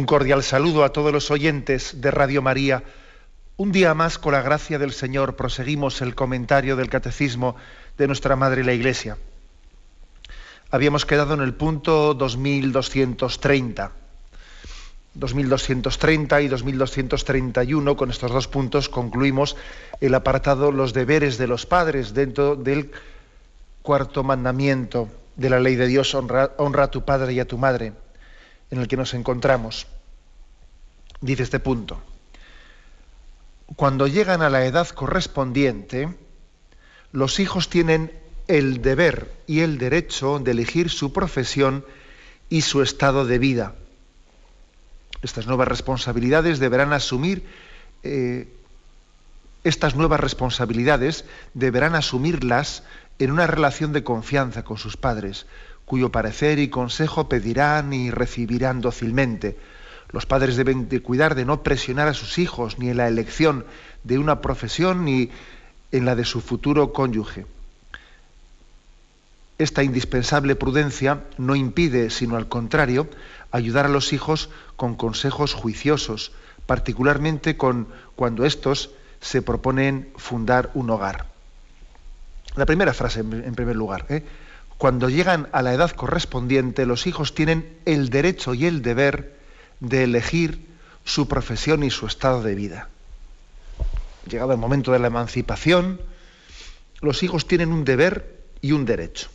Un cordial saludo a todos los oyentes de Radio María. Un día más, con la gracia del Señor, proseguimos el comentario del Catecismo de nuestra Madre la Iglesia. Habíamos quedado en el punto 2230. 2230 y 2231, con estos dos puntos concluimos el apartado Los deberes de los padres dentro del cuarto mandamiento de la ley de Dios, honra, honra a tu padre y a tu madre en el que nos encontramos. Dice este punto. Cuando llegan a la edad correspondiente, los hijos tienen el deber y el derecho de elegir su profesión y su estado de vida. Estas nuevas responsabilidades deberán asumir, eh, estas nuevas responsabilidades deberán asumirlas en una relación de confianza con sus padres, cuyo parecer y consejo pedirán y recibirán dócilmente. Los padres deben de cuidar de no presionar a sus hijos ni en la elección de una profesión ni en la de su futuro cónyuge. Esta indispensable prudencia no impide, sino al contrario, ayudar a los hijos con consejos juiciosos, particularmente con, cuando estos se proponen fundar un hogar. La primera frase, en primer lugar. ¿eh? Cuando llegan a la edad correspondiente, los hijos tienen el derecho y el deber de elegir su profesión y su estado de vida. Llegado el momento de la emancipación, los hijos tienen un deber y un derecho.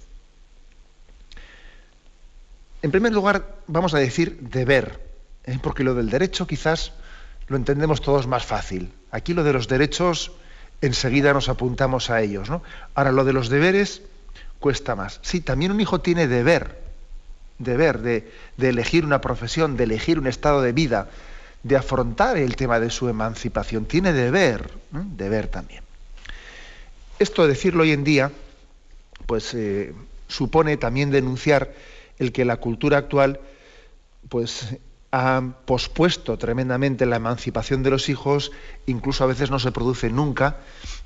En primer lugar, vamos a decir deber, ¿eh? porque lo del derecho quizás lo entendemos todos más fácil. Aquí lo de los derechos enseguida nos apuntamos a ellos. ¿no? Ahora, lo de los deberes cuesta más. Sí, también un hijo tiene deber, deber de, elegir una profesión, de elegir un estado de vida, de afrontar el tema de su emancipación. Tiene deber, deber también. Esto decirlo hoy en día, pues eh, supone también denunciar el que la cultura actual, pues ha pospuesto tremendamente la emancipación de los hijos, incluso a veces no se produce nunca.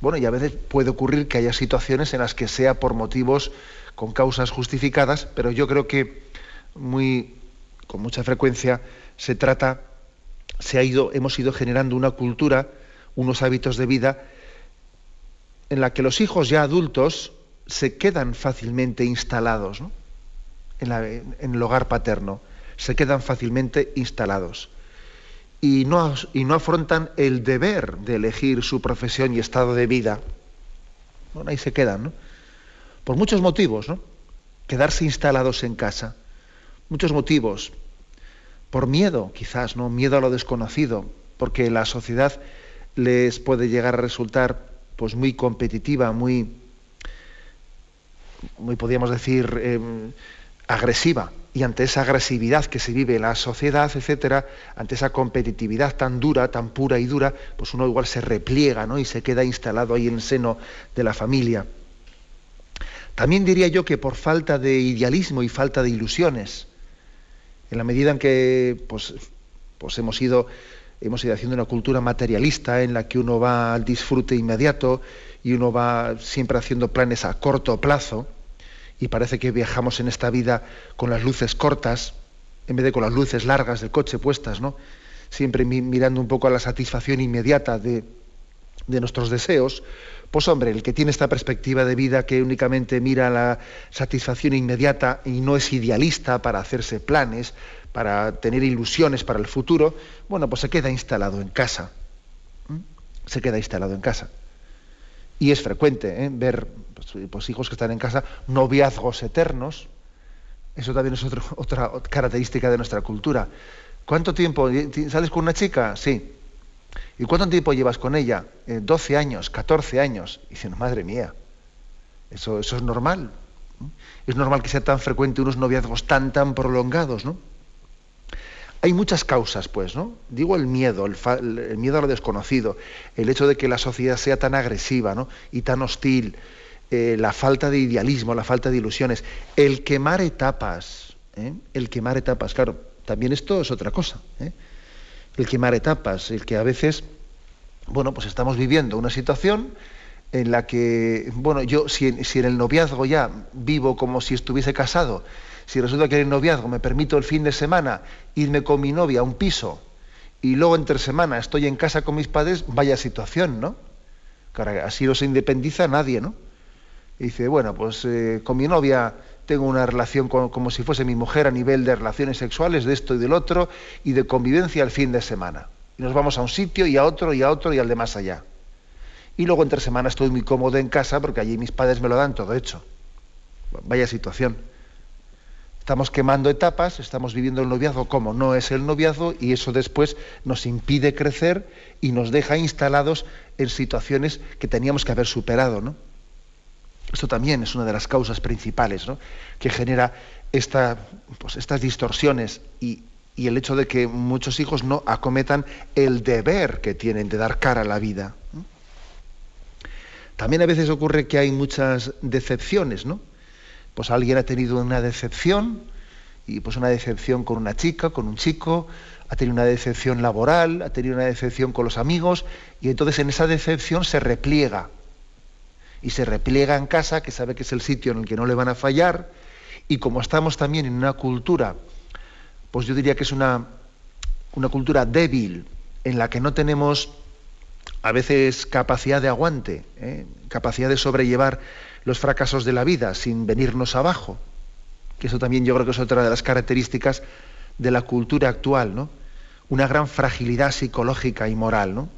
Bueno, y a veces puede ocurrir que haya situaciones en las que sea por motivos con causas justificadas, pero yo creo que muy con mucha frecuencia se trata se ha ido hemos ido generando una cultura, unos hábitos de vida en la que los hijos ya adultos se quedan fácilmente instalados en, en el hogar paterno se quedan fácilmente instalados y no, y no afrontan el deber de elegir su profesión y estado de vida. Bueno, ahí se quedan, ¿no? Por muchos motivos, ¿no? Quedarse instalados en casa. Muchos motivos. Por miedo, quizás, ¿no? Miedo a lo desconocido, porque la sociedad les puede llegar a resultar pues muy competitiva, muy, muy podríamos decir, em, agresiva y ante esa agresividad que se vive en la sociedad, etcétera, ante esa competitividad tan dura, tan pura y dura, pues uno igual se repliega ¿no? y se queda instalado ahí en el seno de la familia. También diría yo que por falta de idealismo y falta de ilusiones, en la medida en que pues, pues hemos, ido, hemos ido haciendo una cultura materialista en la que uno va al disfrute inmediato y uno va siempre haciendo planes a corto plazo, y parece que viajamos en esta vida con las luces cortas, en vez de con las luces largas del coche puestas, ¿no? Siempre mirando un poco a la satisfacción inmediata de, de nuestros deseos, pues hombre, el que tiene esta perspectiva de vida que únicamente mira la satisfacción inmediata y no es idealista para hacerse planes, para tener ilusiones para el futuro, bueno, pues se queda instalado en casa. Se queda instalado en casa. Y es frecuente ¿eh? ver pues, pues, hijos que están en casa, noviazgos eternos. Eso también es otra característica de nuestra cultura. ¿Cuánto tiempo? ¿Sales con una chica? Sí. ¿Y cuánto tiempo llevas con ella? 12 eh, años, 14 años. Y dicen, madre mía, eso, eso es normal. Es normal que sea tan frecuente unos noviazgos tan, tan prolongados, ¿no? Hay muchas causas, pues, ¿no? Digo el miedo, el, miedo a lo desconocido, el hecho de que la sociedad sea tan agresiva ¿no? y tan hostil, eh, la falta de idealismo, la falta de ilusiones, el quemar etapas, ¿eh? el quemar etapas, claro, también esto es otra cosa, ¿eh? el quemar etapas, el que a veces, bueno, pues estamos viviendo una situación en la que, bueno, yo si, si en el noviazgo ya vivo como si estuviese casado, si resulta que en el noviazgo me permito el fin de semana irme con mi novia a un piso y luego entre semana estoy en casa con mis padres, vaya situación, ¿no? Claro, así no se independiza nadie, ¿no? Y dice, bueno, pues eh, con mi novia tengo una relación como si fuese mi mujer a nivel de relaciones sexuales, de esto y del otro, y de convivencia el fin de semana. Y nos vamos a un sitio y a otro y a otro y al de más allá. Y luego entre semana estoy muy cómodo en casa porque allí mis padres me lo dan todo hecho. Vaya situación. Estamos quemando etapas, estamos viviendo el noviazgo como no es el noviazgo y eso después nos impide crecer y nos deja instalados en situaciones que teníamos que haber superado. ¿no? Esto también es una de las causas principales que genera pues, estas distorsiones y, el hecho de que muchos hijos no acometan el deber que tienen de dar cara a la vida. También a veces ocurre que hay muchas decepciones, ¿no? pues alguien ha tenido una decepción, y pues una decepción con una chica, con un chico, ha tenido una decepción laboral, ha tenido una decepción con los amigos, y entonces en esa decepción se repliega. Y se repliega en casa, que sabe que es el sitio en el que no le van a fallar, y como estamos también en una cultura, pues yo diría que es una, una cultura débil, en la que no tenemos a veces capacidad de aguante, ¿eh? capacidad de sobrellevar los fracasos de la vida sin venirnos abajo, que eso también yo creo que es otra de las características de la cultura actual, ¿no? Una gran fragilidad psicológica y moral, ¿no?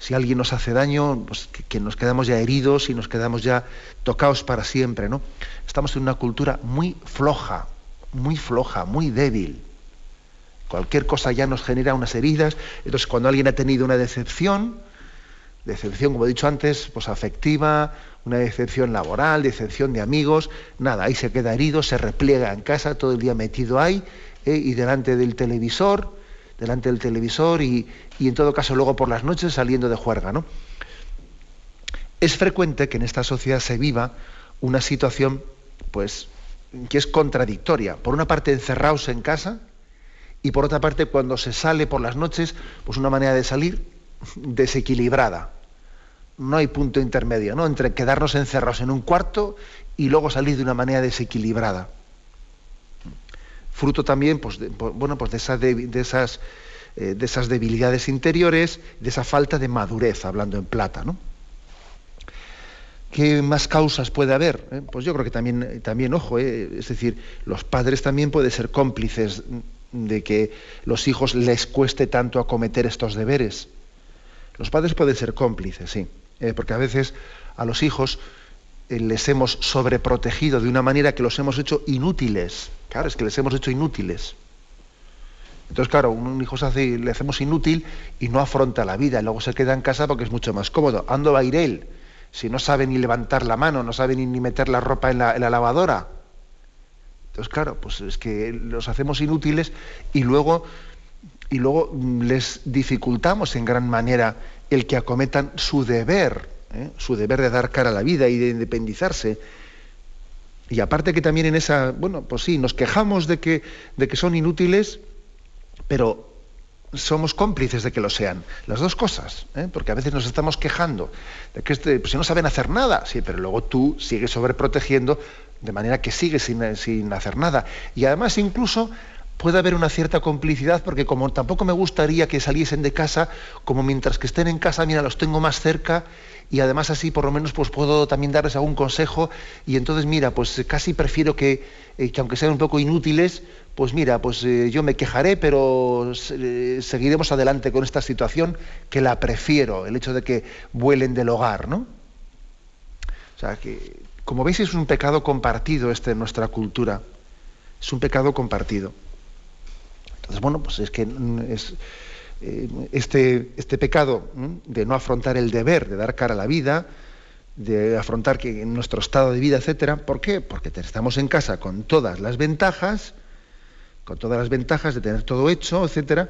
Si alguien nos hace daño, pues que, nos quedamos ya heridos y nos quedamos ya tocados para siempre, ¿no? Estamos en una cultura muy floja, muy floja, muy débil. Cualquier cosa ya nos genera unas heridas. Entonces, cuando alguien ha tenido una decepción, decepción, como he dicho antes, pues afectiva, una decepción laboral, decepción de amigos, nada, ahí se queda herido, se repliega en casa, todo el día metido ahí, eh, y delante del televisor, delante del televisor, y, en todo caso luego por las noches saliendo de juerga, ¿no? Es frecuente que en esta sociedad se viva una situación, pues, que es contradictoria. Por una parte, encerrados en casa, y por otra parte, cuando se sale por las noches, pues una manera de salir desequilibrada no hay punto intermedio, ¿no? Entre quedarnos encerrados en un cuarto y luego salir de una manera desequilibrada. Fruto también, pues, bueno, pues de, esas, eh, de esas debilidades interiores, de esa falta de madurez, hablando en plata, ¿no? ¿Qué más causas puede haber? Eh, pues yo creo que también, también ojo, eh, es decir, los padres también pueden ser cómplices de que los hijos les cueste tanto acometer estos deberes. Los padres pueden ser cómplices, sí. Eh, porque a veces a los hijos eh, les hemos sobreprotegido de una manera que los hemos hecho inútiles. Claro, es que les hemos hecho inútiles. Entonces, claro, un hijo se le hacemos inútil y no afronta la vida, luego se queda en casa porque es mucho más cómodo. Ando a ir él, si no sabe ni levantar la mano, no sabe ni, meter la ropa en la, lavadora. Entonces, claro, pues es que los hacemos inútiles y luego, y luego les dificultamos en gran manera el que acometan su deber, ¿eh? su deber de dar cara a la vida y de independizarse. Y aparte que también en esa, bueno, pues sí, nos quejamos de que, de que son inútiles, pero somos cómplices de que lo sean. Las dos cosas, ¿eh? porque a veces nos estamos quejando de que este, pues, no saben hacer nada, sí, pero luego tú sigues sobreprotegiendo de manera que sigues sin, sin hacer nada. Y además incluso puede haber una cierta complicidad porque como tampoco me gustaría que saliesen de casa, como mientras que estén en casa, mira, los tengo más cerca y además así por lo menos pues puedo también darles algún consejo y entonces mira, pues casi prefiero que, eh, aunque sean un poco inútiles, pues mira, pues eh, yo me quejaré, pero eh, seguiremos adelante con esta situación que la prefiero, el hecho de que vuelen del hogar, ¿no? O sea que, como veis, es un pecado compartido este en nuestra cultura. Es un pecado compartido. Entonces, bueno, pues es que es, eh, este, este pecado de no afrontar el deber, de dar cara a la vida, de afrontar que nuestro estado de vida, etcétera, ¿por qué? Porque estamos en casa con todas las ventajas, con todas las ventajas de tener todo hecho, etcétera,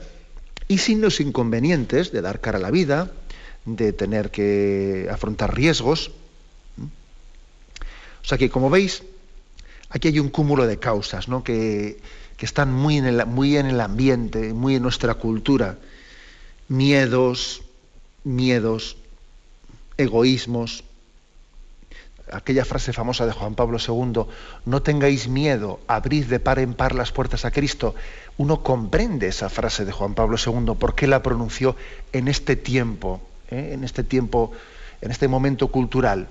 y sin los inconvenientes de dar cara a la vida, de tener que afrontar riesgos. O sea que, como veis, aquí hay un cúmulo de causas ¿no? que, están muy en, el, muy en el ambiente, muy en nuestra cultura. Miedos, miedos, egoísmos, aquella frase famosa de Juan Pablo II, no tengáis miedo, abrid de par en par las puertas a Cristo. Uno comprende esa frase de Juan Pablo II, por qué la pronunció en este tiempo, ¿eh? en este tiempo, en este momento cultural.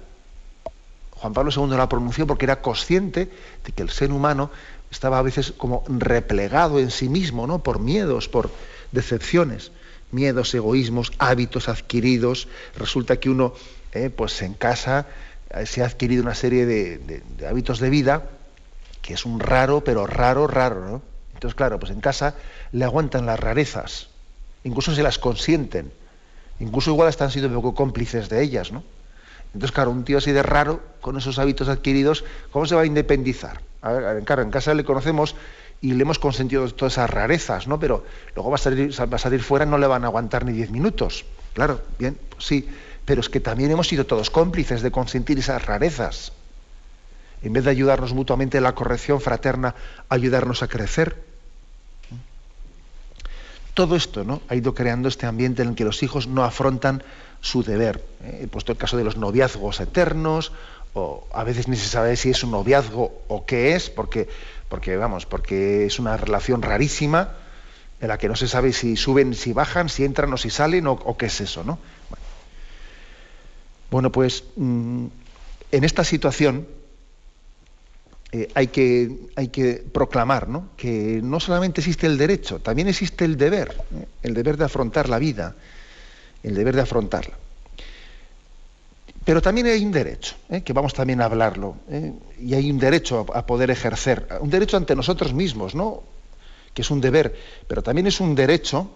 Juan Pablo II la pronunció porque era consciente de que el ser humano estaba a veces como replegado en sí mismo, ¿no? Por miedos, por decepciones, miedos, egoísmos, hábitos adquiridos. Resulta que uno, eh, pues en casa, se ha adquirido una serie de, hábitos de vida que es un raro, pero raro, raro, ¿no? Entonces, claro, pues en casa le aguantan las rarezas, incluso se las consienten, incluso igual hasta han sido un poco cómplices de ellas, ¿no? Entonces, claro, un tío así de raro, con esos hábitos adquiridos, ¿cómo se va a independizar? A ver, claro, en casa le conocemos y le hemos consentido todas esas rarezas, ¿no? Pero luego va a salir, va a salir fuera no le van a aguantar ni diez minutos. Claro, bien, pues sí pero es que también hemos sido todos cómplices de consentir esas rarezas. En vez de ayudarnos mutuamente en la corrección fraterna, ayudarnos a crecer. Todo esto ¿no? ha ido creando este ambiente en el que los hijos no afrontan su deber. He puesto el caso de los noviazgos eternos, o a veces ni se sabe si es un noviazgo o qué es, porque, porque vamos, porque es una relación rarísima en la que no se sabe si suben, si bajan, si entran o si salen, o, qué es eso, ¿no? Pues mm, en esta situación eh, hay, que, que, proclamar que no solamente existe el derecho, también existe el deber, ¿eh? el deber de afrontar la vida, el deber de afrontarla. Pero también hay un derecho, ¿eh? que vamos también a hablarlo, y hay un derecho a, a, poder ejercer, un derecho ante nosotros mismos, ¿no? que es un deber, pero también es un derecho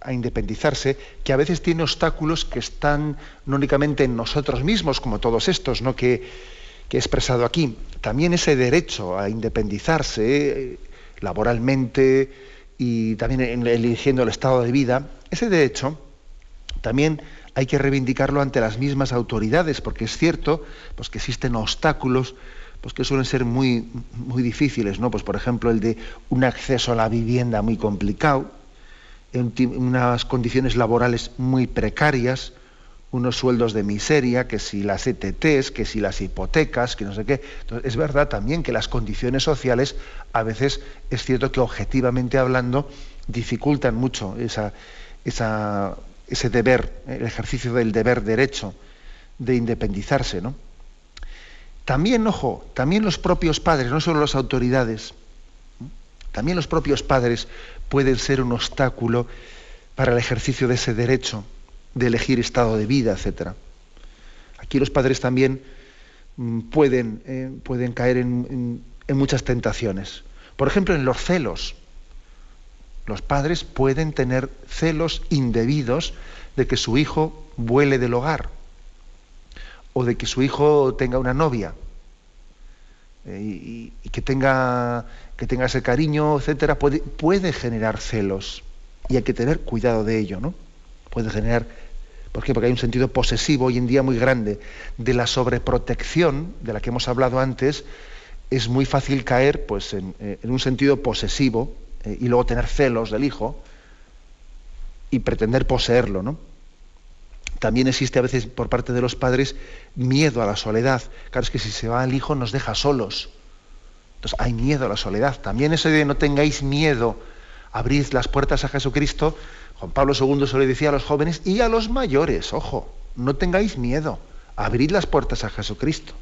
a independizarse, que a veces tiene obstáculos que están no únicamente en nosotros mismos, como todos estos ¿no? que, he expresado aquí, también ese derecho a independizarse eh, laboralmente y también eligiendo el estado de vida, ese derecho también hay que reivindicarlo ante las mismas autoridades, porque es cierto pues, que existen obstáculos pues, que suelen ser muy, muy difíciles, ¿no? Pues, por ejemplo, el de un acceso a la vivienda muy complicado, unas condiciones laborales muy precarias, unos sueldos de miseria, que si las ETTs, que si las hipotecas, que no sé qué. Es verdad también que las condiciones sociales a veces es cierto que objetivamente hablando dificultan mucho esa, ese deber, el ejercicio del deber derecho de independizarse. ¿no? También, ojo, también los propios padres, no solo las autoridades, también los propios padres pueden ser un obstáculo para el ejercicio de ese derecho de elegir estado de vida, etc. Aquí los padres también mm, pueden, eh, pueden caer en, muchas tentaciones. Por ejemplo, en los celos. Los padres pueden tener celos indebidos de que su hijo vuele del hogar o de que su hijo tenga una novia eh, y, que tenga que tenga ese cariño, etcétera, puede, puede generar celos. Y hay que tener cuidado de ello, ¿no? Puede generar. ¿Por qué? Porque hay un sentido posesivo hoy en día muy grande. De la sobreprotección, de la que hemos hablado antes, es muy fácil caer pues, en, eh, un sentido posesivo eh, y luego tener celos del hijo y pretender poseerlo, ¿no? También existe a veces por parte de los padres miedo a la soledad. Claro, es que si se va el hijo nos deja solos. Entonces hay miedo a la soledad. También eso de no tengáis miedo, abrid las puertas a Jesucristo. Juan Pablo II se lo decía a los jóvenes y a los mayores, ojo, no tengáis miedo, abrid las puertas a Jesucristo.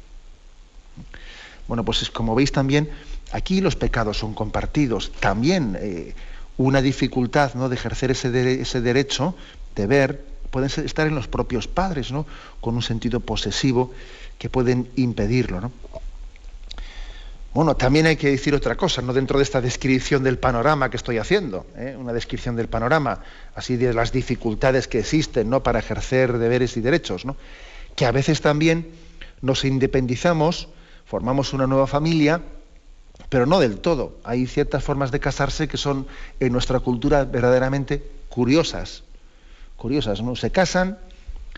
Bueno, pues como veis también, aquí los pecados son compartidos. También eh, una dificultad ¿no? de ejercer ese, ese derecho, de ver, pueden estar en los propios padres, ¿no? con un sentido posesivo que pueden impedirlo. ¿no? Bueno, también hay que decir otra cosa, no dentro de esta descripción del panorama que estoy haciendo, ¿eh? una descripción del panorama, así de las dificultades que existen ¿no? para ejercer deberes y derechos, ¿no? que a veces también nos independizamos, formamos una nueva familia pero no del todo. Hay ciertas formas de casarse que son en nuestra cultura verdaderamente curiosas. Curiosas, ¿no? Se casan,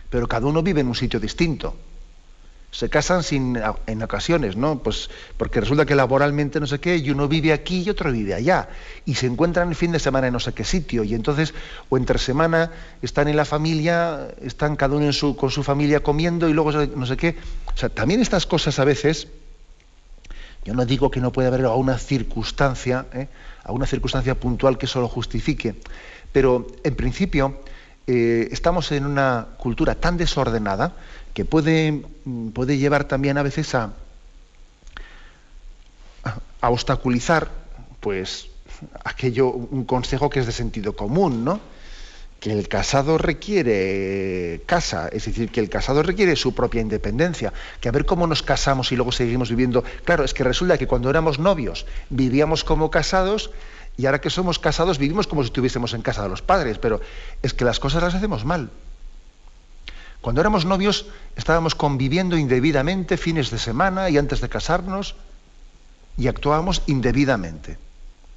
pero cada uno vive en un sitio distinto se casan sin, en ocasiones, ¿no? Pues porque resulta que laboralmente no sé qué, y uno vive aquí y otro vive allá. Y se encuentran el fin de semana en no sé qué sitio. Y entonces, o entre semana, están en la familia, están cada uno en su, con su familia comiendo y luego no sé qué. O sea, también estas cosas a veces, yo no digo que no pueda haber alguna circunstancia, ¿eh? alguna circunstancia puntual que eso lo justifique, pero en principio eh, estamos en una cultura tan desordenada que puede, mm, puede llevar también a veces a, a obstaculizar pues aquello, un consejo que es de sentido común, ¿no? Que el casado requiere casa, es decir, que el casado requiere su propia independencia, que a ver cómo nos casamos y luego seguimos viviendo. Claro, es que resulta que cuando éramos novios vivíamos como casados y ahora que somos casados vivimos como si estuviésemos en casa de los padres, pero es que las cosas las hacemos mal. Cuando éramos novios estábamos conviviendo indebidamente fines de semana y antes de casarnos y actuábamos indebidamente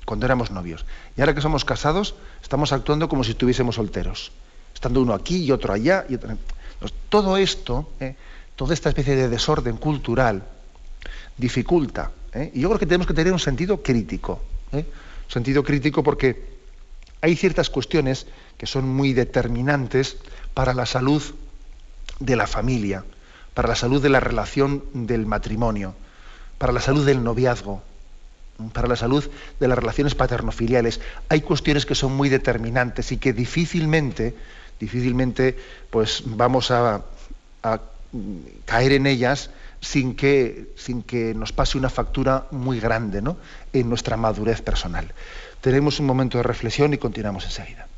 cuando éramos novios. Y ahora que somos casados estamos actuando como si estuviésemos solteros, estando uno aquí y otro allá. Y todo esto, ¿eh? toda esta especie de desorden cultural dificulta. ¿eh? Y yo creo que tenemos que tener un sentido crítico. ¿eh? Sentido crítico porque hay ciertas cuestiones que son muy determinantes para la salud de la familia, para la salud de la relación del matrimonio, para la salud del noviazgo, para la salud de las relaciones paternofiliales. Hay cuestiones que son muy determinantes y que difícilmente, difícilmente, pues vamos a, caer en ellas sin que, sin que nos pase una factura muy grande ¿no? en nuestra madurez personal. Tenemos un momento de reflexión y continuamos enseguida.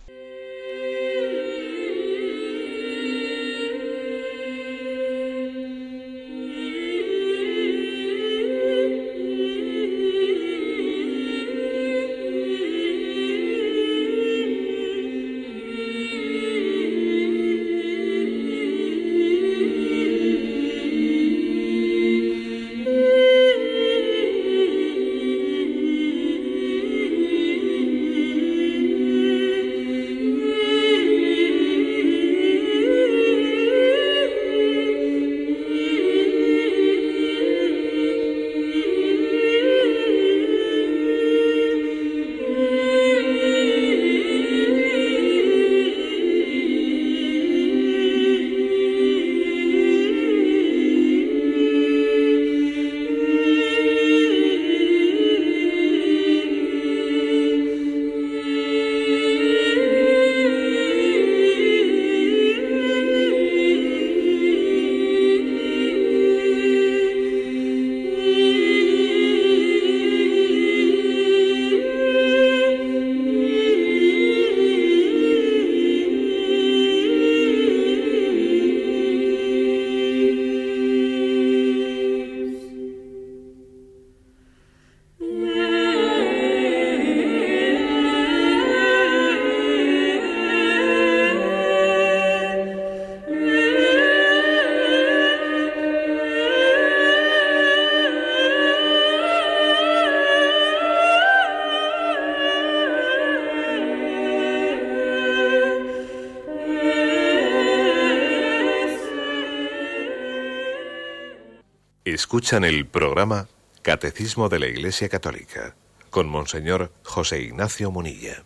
Escuchan el programa Catecismo de la Iglesia Católica con Monseñor José Ignacio Munilla.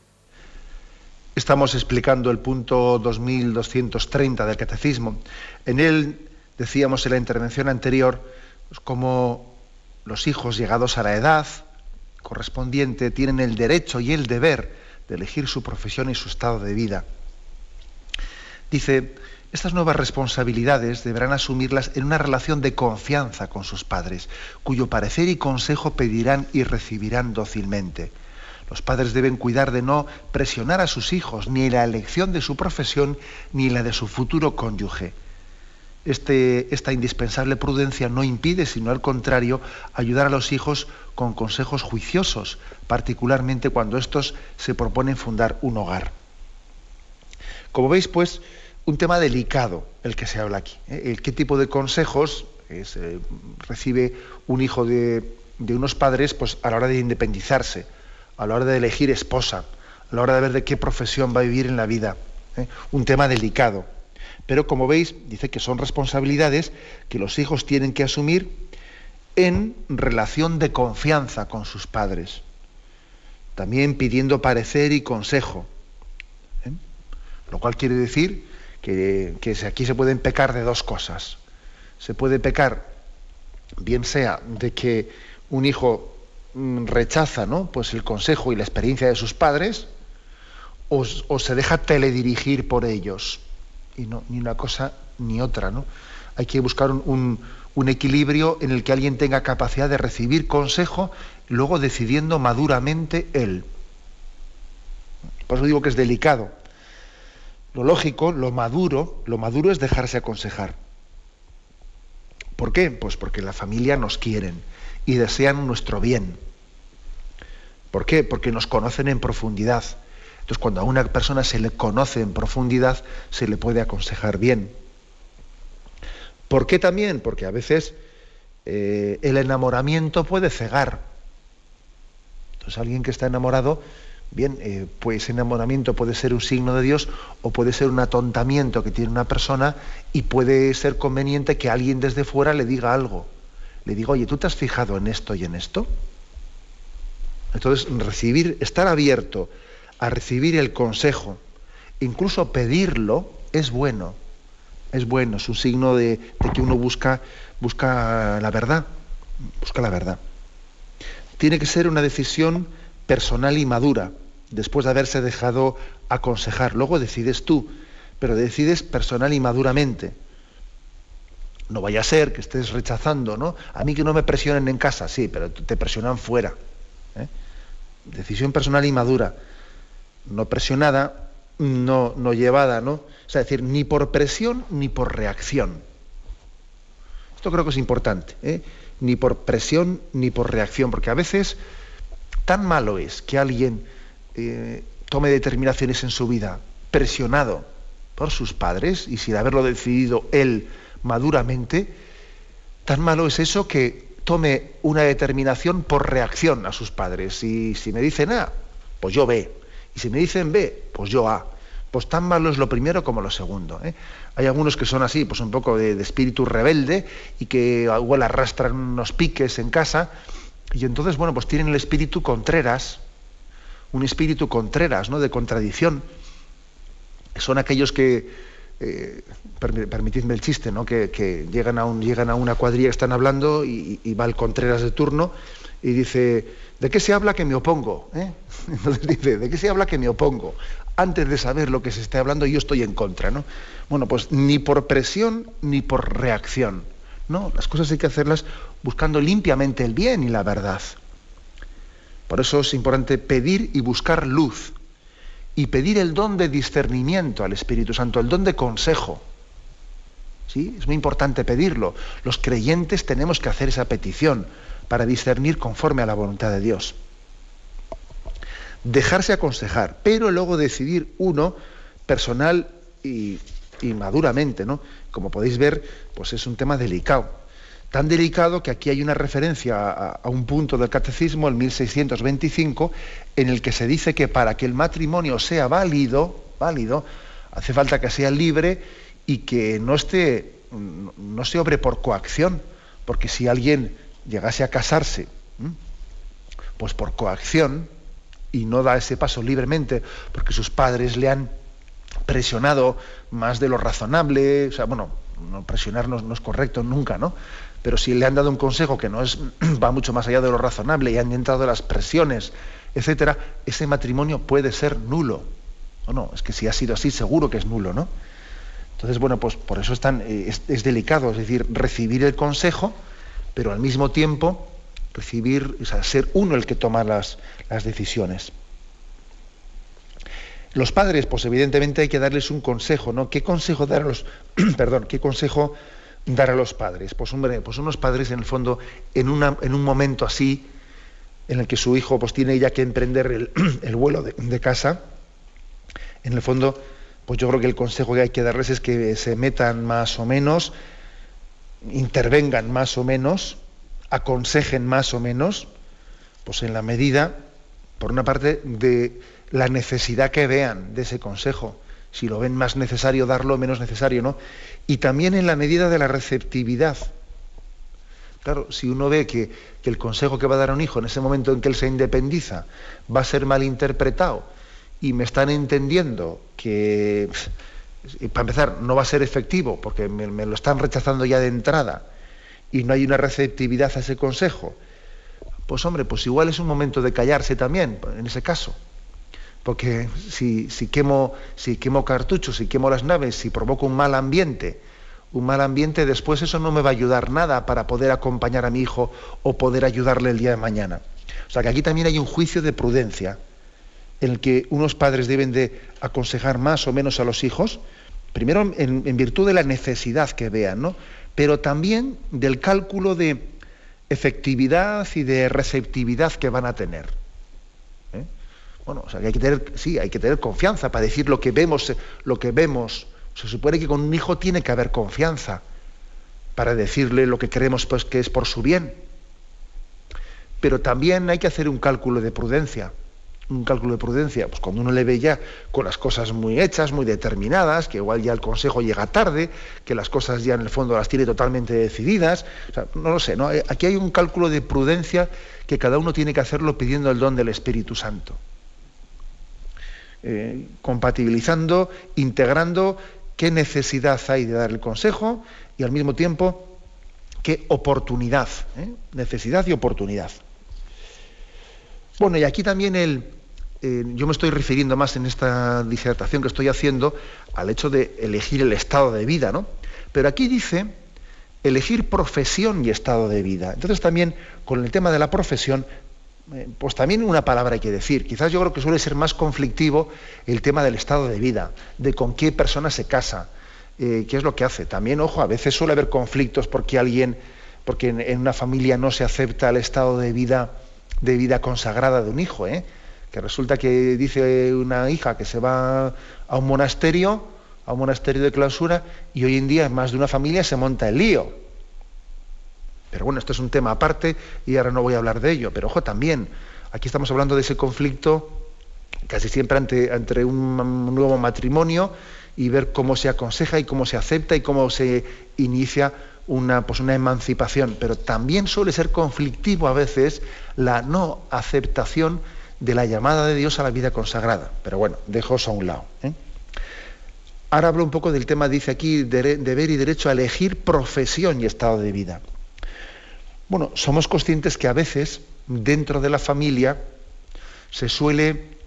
Estamos explicando el punto 2230 del Catecismo. En él decíamos en la intervención anterior cómo los hijos llegados a la edad correspondiente tienen el derecho y el deber de elegir su profesión y su estado de vida. Dice, estas nuevas responsabilidades deberán asumirlas en una relación de confianza con sus padres, cuyo parecer y consejo pedirán y recibirán dócilmente. Los padres deben cuidar de no presionar a sus hijos ni la elección de su profesión ni la de su futuro cónyuge. Este, esta indispensable prudencia no impide, sino al contrario, ayudar a los hijos con consejos juiciosos, particularmente cuando estos se proponen fundar un hogar. Como veis, pues, un tema delicado el que se habla aquí. ¿eh? ¿Qué tipo de consejos eh, recibe un hijo de, unos padres pues, a la hora de independizarse, a la hora de elegir esposa, a la hora de ver de qué profesión va a vivir en la vida. ¿eh? Un tema delicado. Pero como veis, dice que son responsabilidades que los hijos tienen que asumir en relación de confianza con sus padres. También pidiendo parecer y consejo. Lo cual quiere decir que, aquí se pueden pecar de dos cosas. Se puede pecar, bien sea de que un hijo mm, rechaza ¿no? pues el consejo y la experiencia de sus padres, o, se deja teledirigir por ellos. Y no, ni una cosa ni otra. ¿no? Hay que buscar un, un equilibrio en el que alguien tenga capacidad de recibir consejo, luego decidiendo maduramente él. Por eso digo que es delicado. Lo lógico, lo maduro, lo maduro es dejarse aconsejar. ¿Por qué? Pues porque la familia nos quieren y desean nuestro bien. ¿Por qué? Porque nos conocen en profundidad. Entonces, cuando a una persona se le conoce en profundidad, se le puede aconsejar bien. ¿Por qué también? Porque a veces eh, el enamoramiento puede cegar. Entonces, alguien que está enamorado, bien, eh, pues enamoramiento puede ser un signo de Dios o puede ser un atontamiento que tiene una persona y puede ser conveniente que alguien desde fuera le diga algo. Le diga, oye, ¿tú te has fijado en esto y en esto? Entonces, recibir, estar abierto a recibir el consejo, incluso pedirlo, es bueno. Es bueno, es un signo de, de que uno busca, busca la verdad. Busca la verdad. Tiene que ser una decisión personal y madura, después de haberse dejado aconsejar. Luego decides tú, pero decides personal y maduramente. No vaya a ser que estés rechazando, ¿no? A mí que no me presionen en casa, sí, pero te presionan fuera. ¿eh? Decisión personal y madura. No presionada, no, no llevada, ¿no? Sea, decir, ni por presión ni por reacción. Esto creo que es importante, ¿eh? Ni por presión ni por reacción, porque a veces tan malo es que alguien eh, tome determinaciones en su vida presionado por sus padres y sin haberlo decidido él maduramente, tan malo es eso que tome una determinación por reacción a sus padres. Y si me dicen A, pues yo B. Y si me dicen B, pues yo A. Pues tan malo es lo primero como lo segundo. ¿eh? Hay algunos que son así, pues un poco de, espíritu rebelde y que igual arrastran unos piques en casa. Y entonces, bueno, pues tienen el espíritu contreras, un espíritu contreras, ¿no? De contradicción. Son aquellos que, eh, permitidme el chiste, ¿no? que, llegan, a un, llegan a una cuadrilla, están hablando y, va el Contreras de turno y dice, ¿de qué se habla que me opongo? ¿eh? Entonces dice, ¿de qué se habla que me opongo? Antes de saber lo que se esté hablando, yo estoy en contra. ¿no? Bueno, pues ni por presión ni por reacción. No, las cosas hay que hacerlas buscando limpiamente el bien y la verdad. Por eso es importante pedir y buscar luz y pedir el don de discernimiento al Espíritu Santo, el don de consejo. ¿Sí? Es muy importante pedirlo. Los creyentes tenemos que hacer esa petición para discernir conforme a la voluntad de Dios. Dejarse aconsejar, pero luego decidir uno personal y, maduramente, ¿no? Como podéis ver, pues es un tema delicado. Tan delicado que aquí hay una referencia a, un punto del catecismo, el 1625, en el que se dice que para que el matrimonio sea válido, válido, hace falta que sea libre y que no esté, no se obre por coacción, porque si alguien llegase a casarse, pues por coacción, y no da ese paso libremente, porque sus padres le han presionado más de lo razonable, o sea, bueno, no presionarnos no es correcto nunca, ¿no? pero si le han dado un consejo que no es, va mucho más allá de lo razonable y han entrado las presiones, etcétera, ese matrimonio puede ser nulo. ¿O no? Es que si ha sido así, seguro que es nulo, ¿no? Entonces, bueno, pues por eso es, eh, es, delicado, es decir, recibir el consejo, pero al mismo tiempo recibir, o sea, ser uno el que toma las, las decisiones. Los padres, pues evidentemente hay que darles un consejo, ¿no? ¿Qué consejo dar a los, perdón, qué consejo dar a los padres? Pues hombre, pues unos padres en el fondo, en, en un momento así, en el que su hijo pues tiene ya que emprender el, vuelo de, casa, en el fondo, pues yo creo que el consejo que hay que darles es que se metan más o menos, intervengan más o menos, aconsejen más o menos, pues en la medida, por una parte, de la necesidad que vean de ese consejo. Si lo ven más necesario, darlo menos necesario, ¿no? Y también en la medida de la receptividad. Claro, si uno ve que, el consejo que va a dar a un hijo en ese momento en que él se independiza va a ser mal interpretado y me están entendiendo que, para empezar, no va a ser efectivo porque me lo están rechazando ya de entrada y no hay una receptividad a ese consejo, pues hombre, pues igual es un momento de callarse también, en ese caso. Porque si, quemo, si quemo cartuchos, si quemo las naves, si provoco un mal ambiente, un mal ambiente, después eso no me va a ayudar nada para poder acompañar a mi hijo o poder ayudarle el día de mañana. O sea que aquí también hay un juicio de prudencia en el que unos padres deben de aconsejar más o menos a los hijos, primero en, en virtud de la necesidad que vean, ¿no? pero también del cálculo de efectividad y de receptividad que van a tener. ¿Eh? Bueno, hay que tener, sí, hay que tener confianza para decir lo que vemos, lo que vemos. Se supone que con un hijo tiene que haber confianza para decirle lo que creemos pues, que es por su bien. Pero también hay que hacer un cálculo de prudencia un cálculo de prudencia, pues cuando uno le ve ya con las cosas muy hechas, muy determinadas, que igual ya el consejo llega tarde, que las cosas ya en el fondo las tiene totalmente decididas, no lo sé, ¿no? Eh, aquí hay un cálculo de prudencia que cada uno tiene que hacerlo pidiendo el don del Espíritu Santo. Eh, compatibilizando, integrando qué necesidad hay de dar el consejo y al mismo tiempo qué oportunidad, ¿eh? necesidad y oportunidad. Bueno, y aquí también el, eh, yo me estoy refiriendo más en esta disertación que estoy haciendo al hecho de elegir el estado de vida, ¿no? Pero aquí dice elegir profesión y estado de vida. Entonces también con el tema de la profesión, pues también una palabra hay que decir. Quizás yo creo que suele ser más conflictivo el tema del estado de vida, de con qué persona se casa, eh, qué es lo que hace. También, ojo, a veces suele haber conflictos porque alguien, porque en, una familia no se acepta el estado de vida, de vida consagrada de un hijo, ¿eh? que resulta que dice una hija que se va a un monasterio, a un monasterio de clausura, y hoy en día en más de una familia se monta el lío. Pero bueno, esto es un tema aparte y ahora no voy a hablar de ello. Pero ojo también, aquí estamos hablando de ese conflicto casi siempre entre, un nuevo matrimonio y ver cómo se aconseja y cómo se acepta y cómo se inicia una, pues una emancipación. Pero también suele ser conflictivo a veces la no aceptación de la llamada de Dios a la vida consagrada. Pero bueno, dejo eso a un lado. ¿eh? Ahora hablo un poco del tema, dice aquí, deber y derecho a elegir profesión y estado de vida. Bueno, somos conscientes que a veces dentro de la familia se suele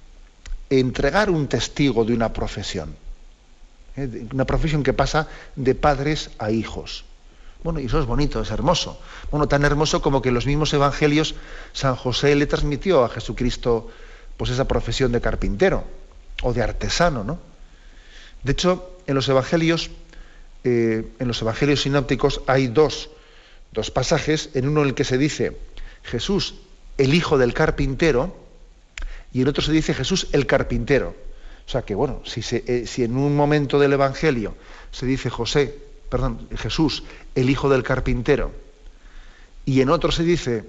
entregar un testigo de una profesión. ¿eh? Una profesión que pasa de padres a hijos. Bueno, y eso es bonito, es hermoso. Bueno, tan hermoso como que los mismos evangelios San José le transmitió a Jesucristo pues esa profesión de carpintero o de artesano, ¿no? De hecho, en los evangelios, eh, en los evangelios sinópticos hay dos, dos pasajes, en uno en el que se dice Jesús, el hijo del carpintero, y en otro se dice Jesús el carpintero. O sea que, bueno, si, eh, si en un momento del Evangelio se dice José, perdón, Jesús, el hijo del carpintero, y en otro se dice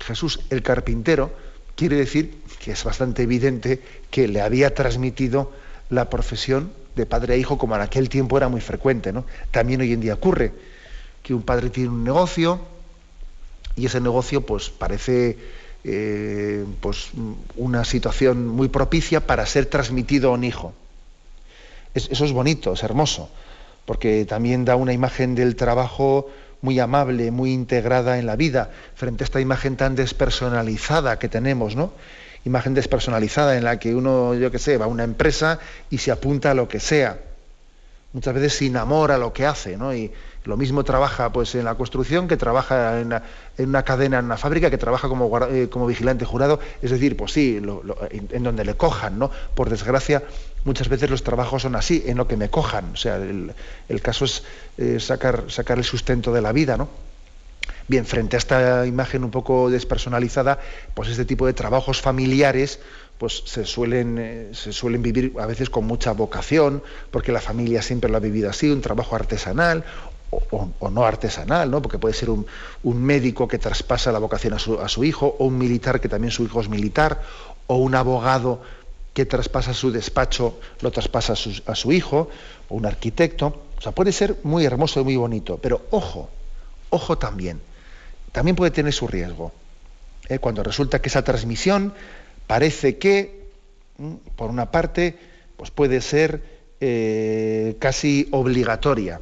Jesús el carpintero, quiere decir que es bastante evidente que le había transmitido la profesión de padre a hijo, como en aquel tiempo era muy frecuente. ¿no? También hoy en día ocurre que un padre tiene un negocio y ese negocio pues parece eh, pues, una situación muy propicia para ser transmitido a un hijo. eso es bonito, es hermoso porque también da una imagen del trabajo muy amable, muy integrada en la vida, frente a esta imagen tan despersonalizada que tenemos, ¿no? Imagen despersonalizada en la que uno, yo qué sé, va a una empresa y se apunta a lo que sea. Muchas veces sin amor a lo que hace, ¿no? Y lo mismo trabaja pues en la construcción que trabaja en, una cadena, en una fábrica, que trabaja como, eh, como vigilante jurado. Es decir, pues sí, en, donde le cojan, ¿no? Por desgracia, muchas veces los trabajos son así, en lo que me cojan. O sea, el, caso es eh, sacar, sacar el sustento de la vida, ¿no? Bien, frente a esta imagen un poco despersonalizada, pues este tipo de trabajos familiares pues se suelen, eh, se suelen vivir a veces con mucha vocación, porque la familia siempre lo ha vivido así, un trabajo artesanal, o, no artesanal, ¿no? porque puede ser un, médico que traspasa la vocación a su, hijo, o un militar que también su hijo es militar, o un abogado que traspasa su despacho, lo traspasa a su, hijo, o un arquitecto. O sea, puede ser muy hermoso y muy bonito, pero ojo, ojo también, también puede tener su riesgo. ¿eh? Cuando resulta que esa transmisión parece que, por una parte, pues puede ser eh, casi obligatoria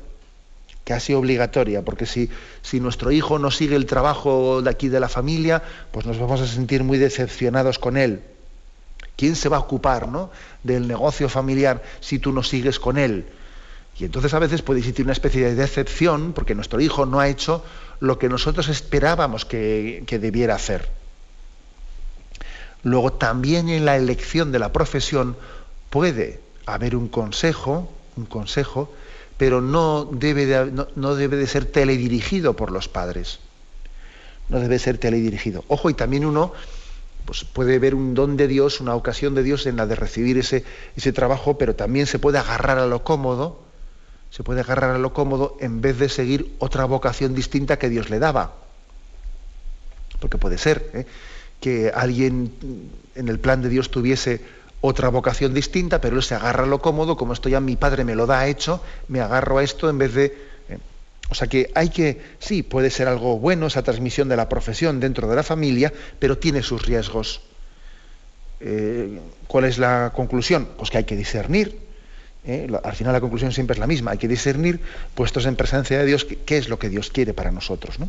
casi obligatoria, porque si, si nuestro hijo no sigue el trabajo de aquí de la familia, pues nos vamos a sentir muy decepcionados con él. ¿Quién se va a ocupar ¿no? del negocio familiar si tú no sigues con él? Y entonces a veces puede existir una especie de decepción porque nuestro hijo no ha hecho lo que nosotros esperábamos que, que debiera hacer. Luego también en la elección de la profesión puede haber un consejo, un consejo pero no debe de, no, debe de ser teledirigido por los padres. No debe ser teledirigido. Ojo, y también uno pues puede ver un don de Dios, una ocasión de Dios en la de recibir ese, ese trabajo, pero también se puede agarrar a lo cómodo, se puede agarrar a lo cómodo en vez de seguir otra vocación distinta que Dios le daba. Porque puede ser ¿eh? Que alguien en el plan de Dios tuviese otra vocación distinta, pero él se agarra a lo cómodo, como esto ya mi padre me lo da hecho, me agarro a esto en vez de... Eh, o sea que hay que, sí, puede ser algo bueno esa transmisión de la profesión dentro de la familia, pero tiene sus riesgos. Eh, ¿Cuál es la conclusión? Pues que hay que discernir. ¿eh? Al final la conclusión siempre es la misma. Hay que discernir, puestos en presencia de Dios, qué, es lo que Dios quiere para nosotros. ¿no?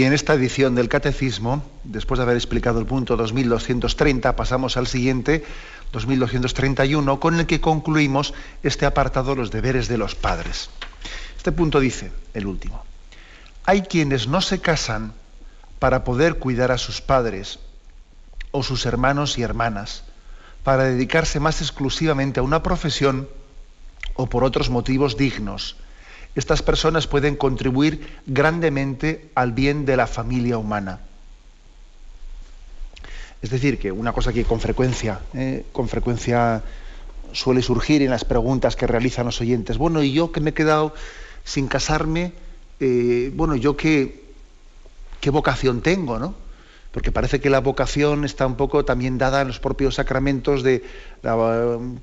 Y en esta edición del Catecismo, después de haber explicado el punto 2230, pasamos al siguiente, 2231, con el que concluimos este apartado, los deberes de los padres. Este punto dice, el último, hay quienes no se casan para poder cuidar a sus padres o sus hermanos y hermanas, para dedicarse más exclusivamente a una profesión o por otros motivos dignos estas personas pueden contribuir grandemente al bien de la familia humana. Es decir, que una cosa que con frecuencia, eh, con frecuencia suele surgir en las preguntas que realizan los oyentes. Bueno, y yo que me he quedado sin casarme, eh, bueno, yo qué, qué vocación tengo, ¿no? Porque parece que la vocación está un poco también dada en los propios sacramentos de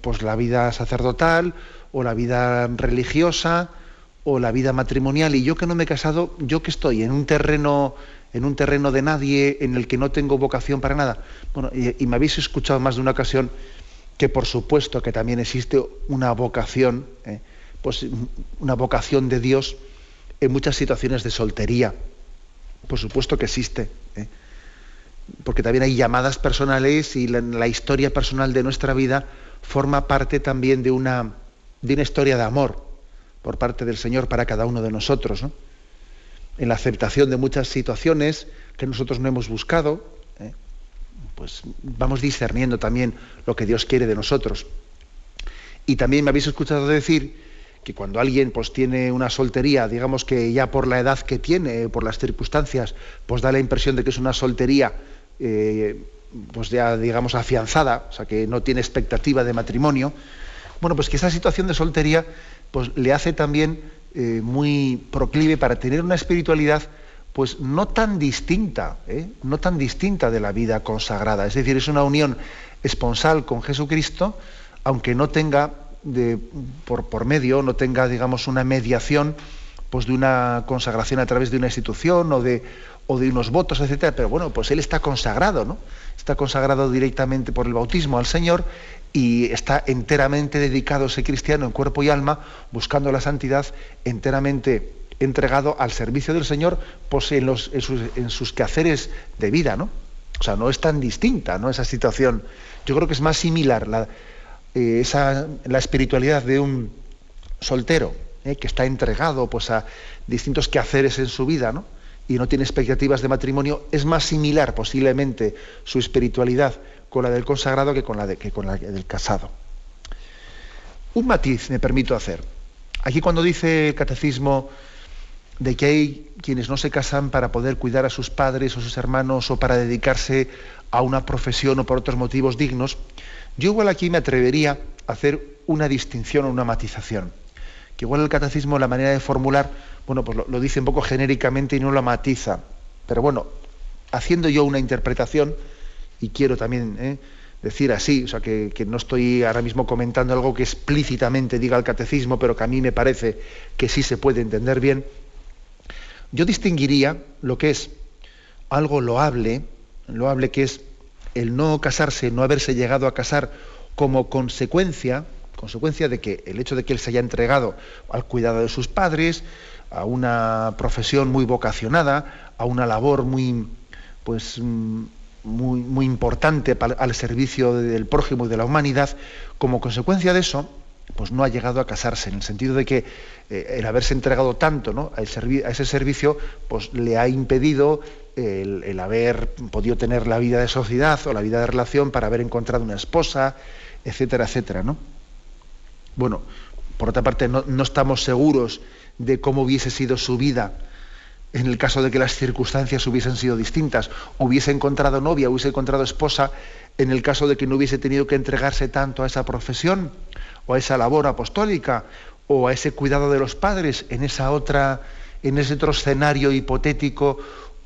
pues, la vida sacerdotal o la vida religiosa o la vida matrimonial y yo que no me he casado, yo que estoy en un terreno en un terreno de nadie en el que no tengo vocación para nada. Bueno, y, me habéis escuchado más de una ocasión que por supuesto que también existe una vocación, eh, pues una vocación de Dios en muchas situaciones de soltería. Por supuesto que existe. Eh, porque también hay llamadas personales y la, la, historia personal de nuestra vida forma parte también de una, de una historia de amor por parte del Señor para cada uno de nosotros, en la aceptación de muchas situaciones que nosotros no hemos buscado, ¿eh? pues vamos discerniendo también lo que Dios quiere de nosotros. Y también me habéis escuchado decir que cuando alguien pues tiene una soltería, digamos que ya por la edad que tiene, por las circunstancias, pues da la impresión de que es una soltería eh, pues ya digamos afianzada, o sea que no tiene expectativa de matrimonio, bueno, pues que esa situación de soltería pues le hace también eh, muy proclive para tener una espiritualidad pues no tan distinta, ¿eh? no tan distinta de la vida consagrada. Es decir, es una unión esponsal con Jesucristo, aunque no tenga por, por medio, no tenga, digamos, una mediación pues de una consagración a través de una institución o de, o de unos votos, etcétera, pero bueno, pues él está consagrado, ¿no? Está consagrado directamente por el bautismo al Señor y está enteramente dedicado ese cristiano en cuerpo y alma, buscando la santidad, enteramente entregado al servicio del Señor pues en, los, en, sus, quehaceres de vida, ¿no? O sea, no es tan distinta, ¿no? Esa situación. Yo creo que es más similar la, eh, esa, la espiritualidad de un soltero ¿eh? que está entregado pues, a distintos quehaceres en su vida, ¿no? y no tiene expectativas de matrimonio, es más similar posiblemente su espiritualidad con la del consagrado que con la, de, que con la del casado. Un matiz me permito hacer. Aquí cuando dice el catecismo de que hay quienes no se casan para poder cuidar a sus padres o sus hermanos o para dedicarse a una profesión o por otros motivos dignos, yo igual aquí me atrevería a hacer una distinción o una matización que igual el catecismo, la manera de formular, bueno, pues lo, dice un poco genéricamente y no lo matiza. Pero bueno, haciendo yo una interpretación, y quiero también ¿eh? decir así, o sea, que, no estoy ahora mismo comentando algo que explícitamente diga el catecismo, pero que a mí me parece que sí se puede entender bien, yo distinguiría lo que es algo loable, loable que es el no casarse, no haberse llegado a casar como consecuencia consecuencia de que el hecho de que él se haya entregado al cuidado de sus padres, a una profesión muy vocacionada, a una labor muy, pues, mm, muy, muy importante al servicio del prójimo y de la humanidad, como consecuencia de eso, pues no ha llegado a casarse, en el sentido de que eh, el haberse entregado tanto ¿no? a, ese servicio, pues le ha impedido el, el, haber podido tener la vida de sociedad o la vida de relación para haber encontrado una esposa, etcétera, etcétera, ¿no? Bueno, por otra parte, no, estamos seguros de cómo hubiese sido su vida en el caso de que las circunstancias hubiesen sido distintas. Hubiese encontrado novia, hubiese encontrado esposa en el caso de que no hubiese tenido que entregarse tanto a esa profesión o a esa labor apostólica o a ese cuidado de los padres en esa otra en ese otro escenario hipotético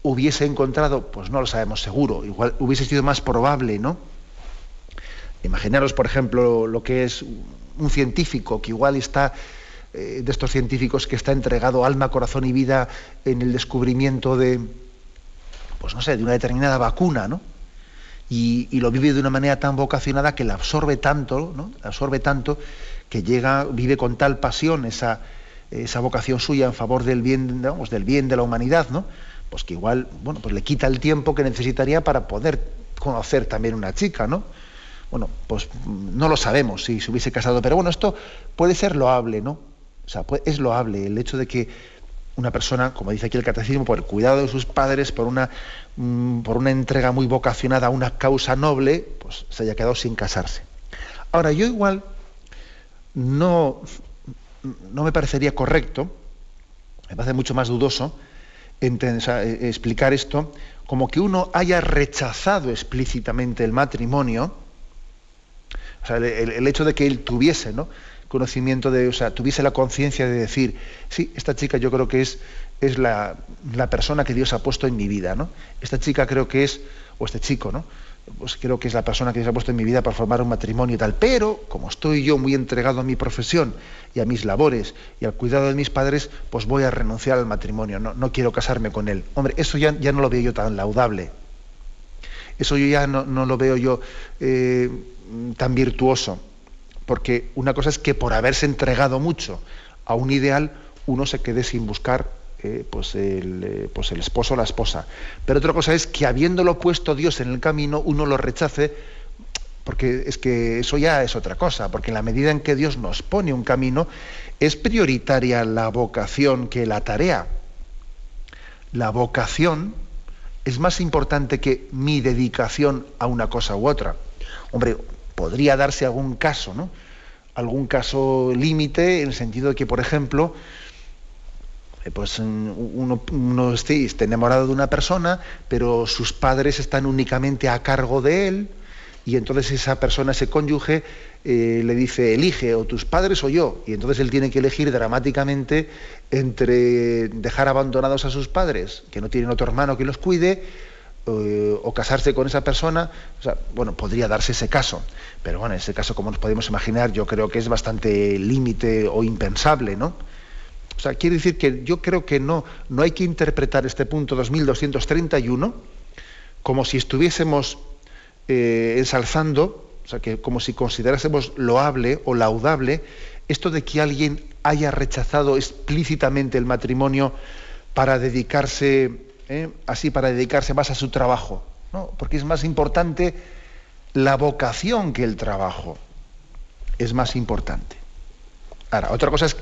hubiese encontrado, pues no lo sabemos seguro, igual hubiese sido más probable, ¿no? Imaginaros, por ejemplo, lo que es un científico que igual está, eh, de estos científicos que está entregado alma, corazón y vida en el descubrimiento de, pues no sé, de una determinada vacuna, ¿no? Y, lo vive de una manera tan vocacionada que la absorbe tanto, ¿no? absorbe tanto que llega, vive con tal pasión esa, esa vocación suya en favor del bien, del bien de la humanidad, ¿no? Pues que igual, bueno, pues le quita el tiempo que necesitaría para poder conocer también una chica, ¿no? Bueno, pues no lo sabemos si se hubiese casado, pero bueno, esto puede ser loable, ¿no? O sea, es loable el hecho de que una persona, como dice aquí el catecismo, por el cuidado de sus padres, por una, mm, por una entrega muy vocacionada a una causa noble, pues se haya quedado sin casarse. Ahora, yo igual no, no me parecería correcto, me parece mucho más dudoso eh, explicar esto como que uno haya rechazado explícitamente el matrimonio, o sea, el, hecho de que él tuviese ¿no? Conocimiento de, o sea, tuviese la conciencia de decir, sí, esta chica yo creo que es, es la, persona que Dios ha puesto en mi vida, ¿no? Esta chica creo que es, o este chico, ¿no? Pues creo que es la persona que Dios ha puesto en mi vida para formar un matrimonio y tal. Pero, como estoy yo muy entregado a mi profesión y a mis labores y al cuidado de mis padres, pues voy a renunciar al matrimonio, no, no quiero casarme con él. Hombre, eso ya, ya no lo veo yo tan laudable. Eso yo ya no, no lo veo yo eh, tan virtuoso. Porque una cosa es que por haberse entregado mucho a un ideal, uno se quede sin buscar eh, pues, el, eh, pues el esposo o la esposa. Pero otra cosa es que habiéndolo puesto Dios en el camino, uno lo rechace, porque es que eso ya es otra cosa, porque en la medida en que Dios nos pone un camino, es prioritaria la vocación que la tarea. La vocación es más importante que mi dedicación a una cosa u otra. Hombre, podría darse algún caso, ¿no? Algún caso límite en el sentido de que, por ejemplo, eh, pues uno, uno esté, enamorado de una persona, pero sus padres están únicamente a cargo de él, y entonces esa persona, ese cónyuge, eh, le dice, elige o tus padres o yo, y entonces él tiene que elegir dramáticamente entre dejar abandonados a sus padres, que no tienen otro hermano que los cuide, eh, o casarse con esa persona, bueno, podría darse ese caso, pero bueno, ese caso, como nos podemos imaginar, yo creo que es bastante límite o impensable, ¿no? O sea, quiere decir que yo creo que no, no hay que interpretar este punto 2231 como si estuviésemos eh, ensalzando, o sea, que como si considerásemos loable o laudable esto de que alguien haya rechazado explícitamente el matrimonio para dedicarse ¿eh? así para dedicarse más a su trabajo, ¿no? porque es más importante la vocación que el trabajo. Es más importante. Ahora, otra cosa es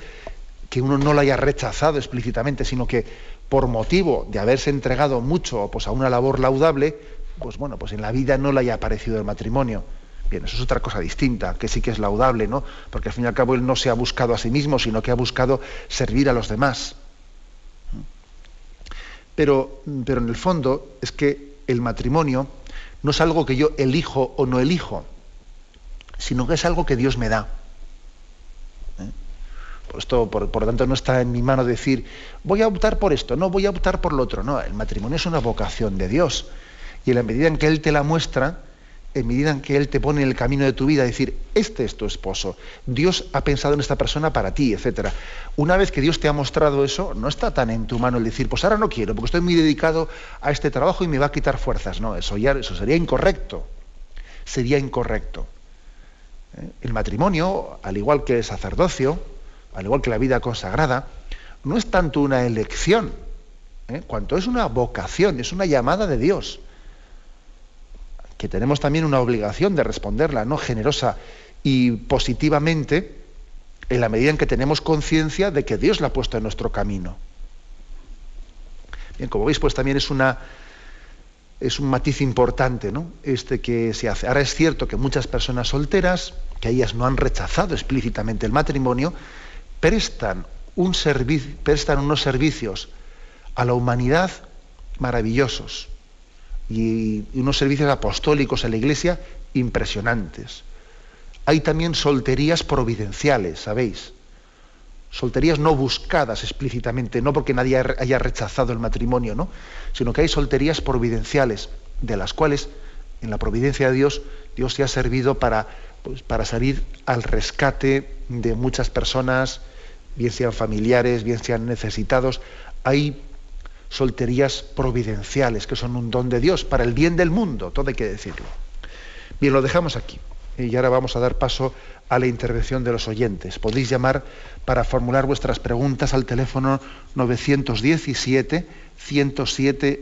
que uno no lo haya rechazado explícitamente, sino que por motivo de haberse entregado mucho pues, a una labor laudable, pues bueno, pues en la vida no le haya aparecido el matrimonio. Bien, eso es otra cosa distinta, que sí que es laudable, ¿no? Porque al fin y al cabo él no se ha buscado a sí mismo, sino que ha buscado servir a los demás. Pero, pero en el fondo es que el matrimonio no es algo que yo elijo o no elijo, sino que es algo que Dios me da. ¿Eh? Esto, por, por, lo tanto, no está en mi mano decir, voy a optar por esto, no voy a optar por lo otro. No, el matrimonio es una vocación de Dios. Y en la medida en que Él te la muestra, en medida en que Él te pone en el camino de tu vida, decir, este es tu esposo, Dios ha pensado en esta persona para ti, etc. Una vez que Dios te ha mostrado eso, no está tan en tu mano el decir, pues ahora no quiero, porque estoy muy dedicado a este trabajo y me va a quitar fuerzas. No, eso, ya, eso sería incorrecto. Sería incorrecto. ¿Eh? El matrimonio, al igual que el sacerdocio, al igual que la vida consagrada, no es tanto una elección, ¿eh? cuanto es una vocación, es una llamada de Dios que tenemos también una obligación de responderla, ¿no? Generosa y positivamente, en la medida en que tenemos conciencia de que Dios la ha puesto en nuestro camino. Bien, como veis, pues también es una es un matiz importante, ¿no? Este que se hace. Ahora es cierto que muchas personas solteras, que ellas no han rechazado explícitamente el matrimonio, prestan, un prestan unos servicios a la humanidad maravillosos y unos servicios apostólicos en la iglesia impresionantes. Hay también solterías providenciales, ¿sabéis? Solterías no buscadas explícitamente, no porque nadie haya rechazado el matrimonio, ¿no? Sino que hay solterías providenciales, de las cuales, en la providencia de Dios, Dios se ha servido para, pues, para salir al rescate de muchas personas, bien sean familiares, bien sean necesitados. Hay solterías providenciales, que son un don de Dios para el bien del mundo, todo hay que decirlo. Bien, lo dejamos aquí. Y ahora vamos a dar paso a la intervención de los oyentes. Podéis llamar para formular vuestras preguntas al teléfono 917 107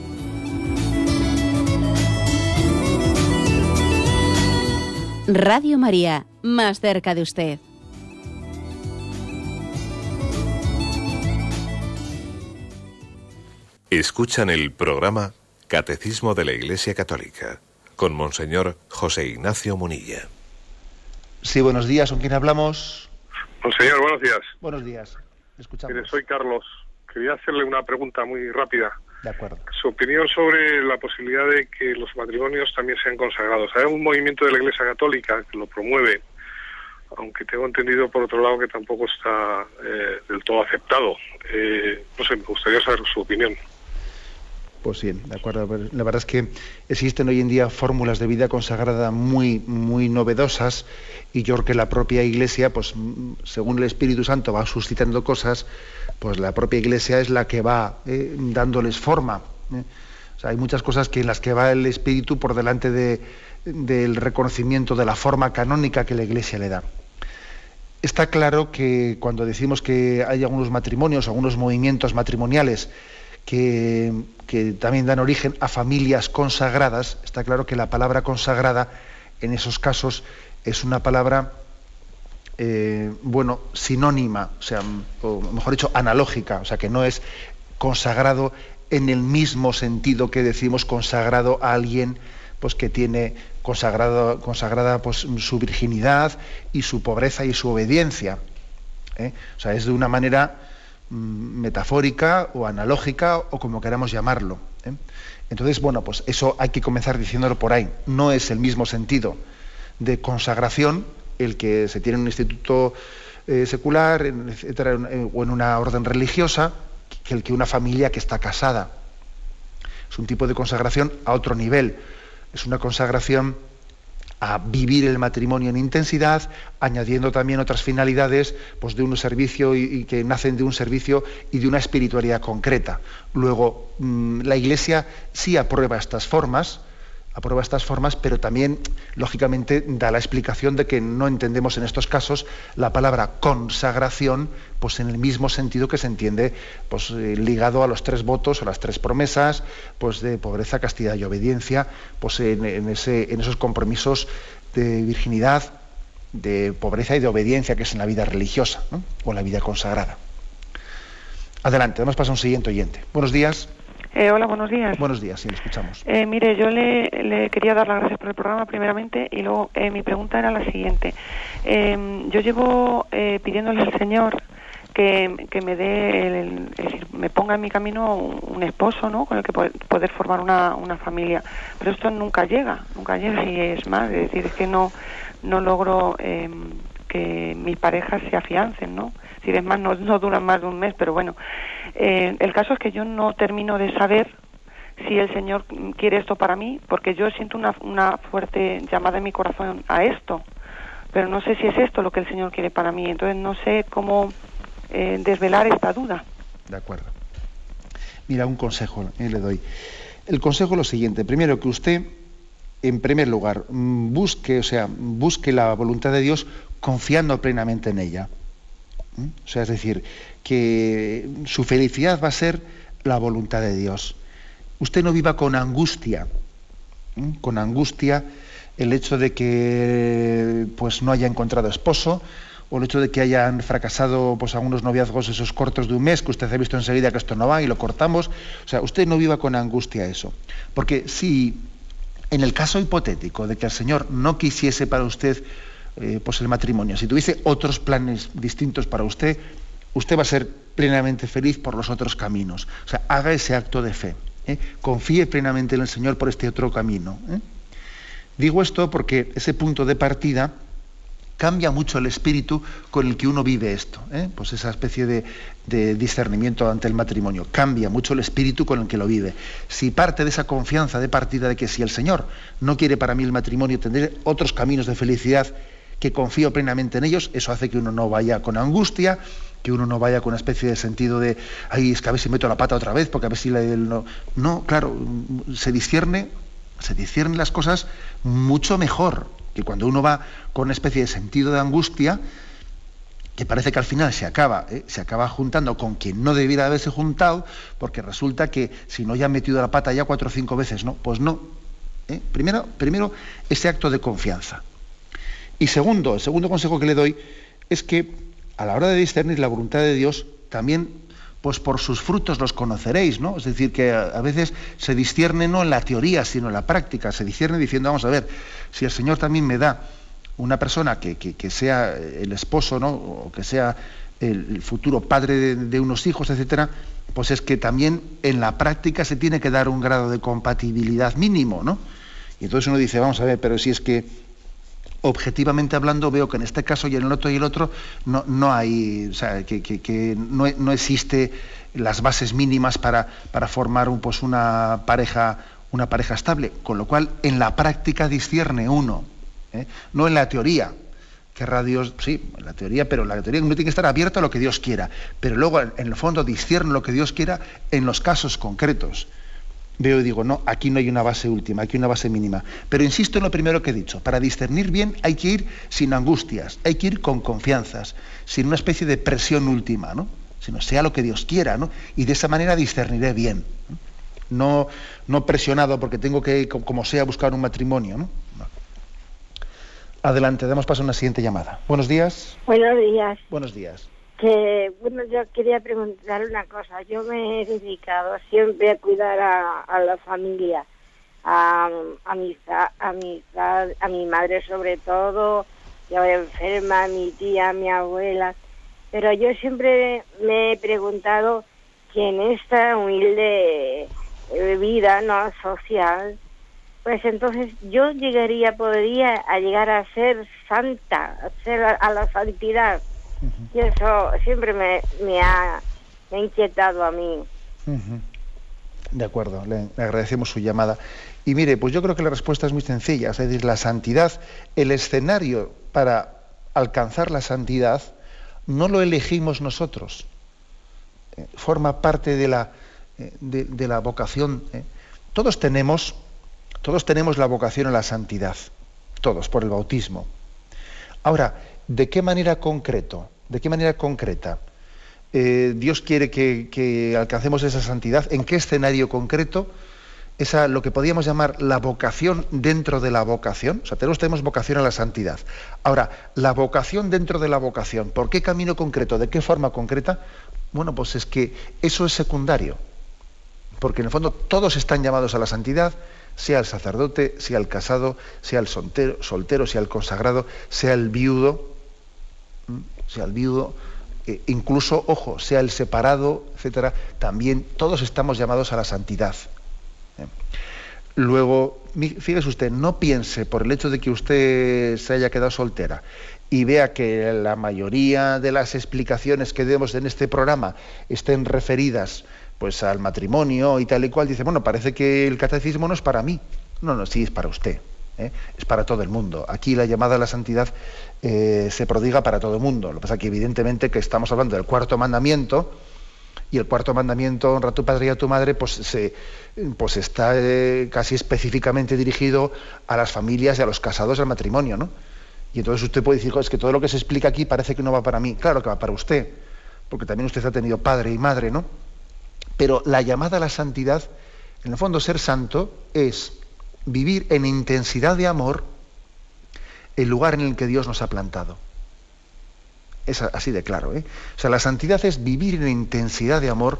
Radio María, más cerca de usted. Escuchan el programa Catecismo de la Iglesia Católica con Monseñor José Ignacio Munilla. Sí, buenos días. ¿Con quién hablamos? Monseñor, buenos días. Buenos días. Escuchamos. soy Carlos. Quería hacerle una pregunta muy rápida. De acuerdo. Su opinión sobre la posibilidad de que los matrimonios también sean consagrados. Hay un movimiento de la Iglesia Católica que lo promueve, aunque tengo entendido por otro lado que tampoco está eh, del todo aceptado. Eh, no sé, me gustaría saber su opinión. Pues bien, de acuerdo. La verdad es que existen hoy en día fórmulas de vida consagrada muy, muy novedosas y yo creo que la propia Iglesia, pues según el Espíritu Santo va suscitando cosas, pues la propia Iglesia es la que va eh, dándoles forma. ¿eh? hay muchas cosas que en las que va el espíritu por delante del reconocimiento de la forma canónica que la Iglesia le da. Está claro que cuando decimos que hay algunos matrimonios, algunos movimientos matrimoniales que, también dan origen a familias consagradas, está claro que la palabra consagrada en esos casos es una palabra, eh, bueno, sinónima, o sea, o mejor dicho, analógica, o sea, que no es consagrado en el mismo sentido que decimos consagrado a alguien pues que tiene consagrado, consagrada pues, su virginidad y su pobreza y su obediencia. ¿eh? O sea, es de una manera mm, metafórica o analógica o como queramos llamarlo. ¿eh? Entonces, bueno, pues eso hay que comenzar diciéndolo por ahí. No es el mismo sentido de consagración el que se tiene en un instituto eh, secular o en una orden religiosa que el que una familia que está casada. Es un tipo de consagración a otro nivel es una consagración a vivir el matrimonio en intensidad, añadiendo también otras finalidades pues, de un servicio y, que nacen de un servicio y de una espiritualidad concreta. Luego, mm, la Iglesia sí aprueba estas formas, aprueba estas formas, pero también, lógicamente, da la explicación de que no entendemos en estos casos la palabra consagración pues, en el mismo sentido que se entiende pues, eh, ligado a los tres votos o las tres promesas pues, de pobreza, castidad y obediencia, pues, en, esos compromisos de virginidad, de pobreza y de obediencia que es en la vida religiosa o en la vida consagrada. Adelante, vamos a pasar a un siguiente oyente. Buenos días. Eh, hola, buenos días. Buenos días, sí, le escuchamos. Eh, mire, yo le, quería dar las gracias por el programa primeramente y luego eh, mi pregunta era la siguiente. yo llevo pidiéndole al Señor que, que me dé, es decir, me ponga en mi camino un, esposo, ¿no? Con el que poder formar una, una familia. Pero esto nunca llega, nunca llega y es más, es decir, es que no, no logro que mis parejas se afiancen, ¿no? Si es más, no, no duran más de un mes, pero bueno. Eh, el caso es que yo no termino de saber si el Señor quiere esto para mí, porque yo siento una, una fuerte llamada en mi corazón a esto, pero no sé si es esto lo que el Señor quiere para mí, entonces no sé cómo eh, desvelar esta duda. De acuerdo. Mira, un consejo eh, le doy. El consejo es lo siguiente, primero que usted, en primer lugar, mm, busque, o sea, busque la voluntad de Dios confiando plenamente en ella. ¿Mm? O sea, es decir, que su felicidad va a ser la voluntad de Dios. Usted no viva con angustia, ¿Mm? con angustia el hecho de que pues, no haya encontrado esposo, o el hecho de que hayan fracasado pues, algunos noviazgos esos cortos de un mes, que usted ha visto enseguida que esto no va y lo cortamos. O sea, usted no viva con angustia eso. Porque si en el caso hipotético de que el Señor no quisiese para usted eh, pues el matrimonio. Si tuviese otros planes distintos para usted, usted va a ser plenamente feliz por los otros caminos. O sea, haga ese acto de fe. ¿eh? Confíe plenamente en el Señor por este otro camino. ¿eh? Digo esto porque ese punto de partida cambia mucho el espíritu con el que uno vive esto, pues esa especie de, de, discernimiento ante el matrimonio, cambia mucho el espíritu con el que lo vive. Si parte de esa confianza de partida de que si el Señor no quiere para mí el matrimonio, tendré otros caminos de felicidad que confío plenamente en ellos, eso hace que uno no vaya con angustia, que uno no vaya con una especie de sentido de, ay, es que a ver si meto la pata otra vez, porque a ver si la, no... No, claro, se discierne, se disciernen las cosas mucho mejor que cuando uno va con una especie de sentido de angustia, que parece que al final se acaba, ¿eh? se acaba juntando con quien no debiera haberse juntado, porque resulta que si no ya ha metido la pata ya cuatro o cinco veces, no, pues no. ¿eh? Primero, primero, ese acto de confianza. Y segundo, el segundo consejo que le doy es que a la hora de discernir la voluntad de Dios, también pues por sus frutos los conoceréis, ¿no? Es decir, que a, veces se discierne no en la teoría, sino en la práctica, se discierne diciendo, vamos a ver, si el Señor también me da una persona que, sea el esposo, ¿no? O que sea el, futuro padre de, de, unos hijos, etcétera, pues es que también en la práctica se tiene que dar un grado de compatibilidad mínimo, ¿no? Y entonces uno dice, vamos a ver, pero si es que objetivamente hablando, veo que en este caso y en el otro y el otro no, no hay, o sea, que, no, no, existe las bases mínimas para, para formar un, pues una pareja una pareja estable, con lo cual en la práctica discierne uno, ¿eh? no en la teoría. que Dios, sí, en la teoría, pero la teoría uno tiene que estar abierto a lo que Dios quiera, pero luego en el fondo discierne lo que Dios quiera en los casos concretos. Veo y digo, no, aquí no hay una base última, aquí hay una base mínima. Pero insisto en lo primero que he dicho, para discernir bien hay que ir sin angustias, hay que ir con confianzas, sin una especie de presión última, ¿no? Sino sea lo que Dios quiera, ¿no? Y de esa manera discerniré bien. No, no presionado porque tengo que, como sea, buscar un matrimonio, ¿no? Adelante, damos paso a una siguiente llamada. Buenos días. Buenos días. Buenos días. Que, bueno, yo quería preguntar una cosa. Yo me he dedicado siempre a cuidar a, la familia, a, a, mi, a, mi, a mi madre sobre todo, yo enferma, a mi tía, a mi abuela. Pero yo siempre me he preguntado que en esta humilde vida no social, pues entonces yo llegaría, podría a llegar a ser santa, a ser a, la santidad. Y eso siempre me, ha, inquietado a mí. De acuerdo, le, agradecemos su llamada. Y mire, pues yo creo que la respuesta es muy sencilla, es decir, la santidad, el escenario para alcanzar la santidad no lo elegimos nosotros, eh, forma parte de la, eh, de, la vocación. Eh. Todos tenemos todos tenemos la vocación a la santidad, todos, por el bautismo. Ahora, ¿de qué manera concreto? ¿De qué manera concreta? Eh, Dios quiere que, alcancemos esa santidad. ¿En qué escenario concreto? Esa, lo que podríamos llamar la vocación dentro de la vocación. O sea, tenemos, tenemos vocación a la santidad. Ahora, la vocación dentro de la vocación. ¿Por qué camino concreto? ¿De qué forma concreta? Bueno, pues es que eso es secundario. Porque en el fondo todos están llamados a la santidad sea el sacerdote, sea el casado, sea el soltero, soltero sea el consagrado, sea el viudo, sea el viudo, eh, incluso, ojo, sea el separado, etcétera, también todos estamos llamados a la santidad. ¿eh? Luego, fíjese usted, no piense por el hecho de que usted se haya quedado soltera y vea que la mayoría de las explicaciones que demos en este programa estén referidas pues al matrimonio y tal y cual, dice, bueno, parece que el catecismo no es para mí. No, no, sí es para usted, ¿eh? es para todo el mundo. Aquí la llamada a la santidad eh, se prodiga para todo el mundo. Lo que pasa es que evidentemente que estamos hablando del cuarto mandamiento, y el cuarto mandamiento, honra a tu padre y a tu madre, pues, se, pues está eh, casi específicamente dirigido a las familias y a los casados al matrimonio, ¿no? Y entonces usted puede decir, es que todo lo que se explica aquí parece que no va para mí. Claro que va para usted, porque también usted ha tenido padre y madre, ¿no? Pero la llamada a la santidad, en el fondo ser santo, es vivir en intensidad de amor el lugar en el que Dios nos ha plantado. Es así de claro. ¿eh? O sea, la santidad es vivir en intensidad de amor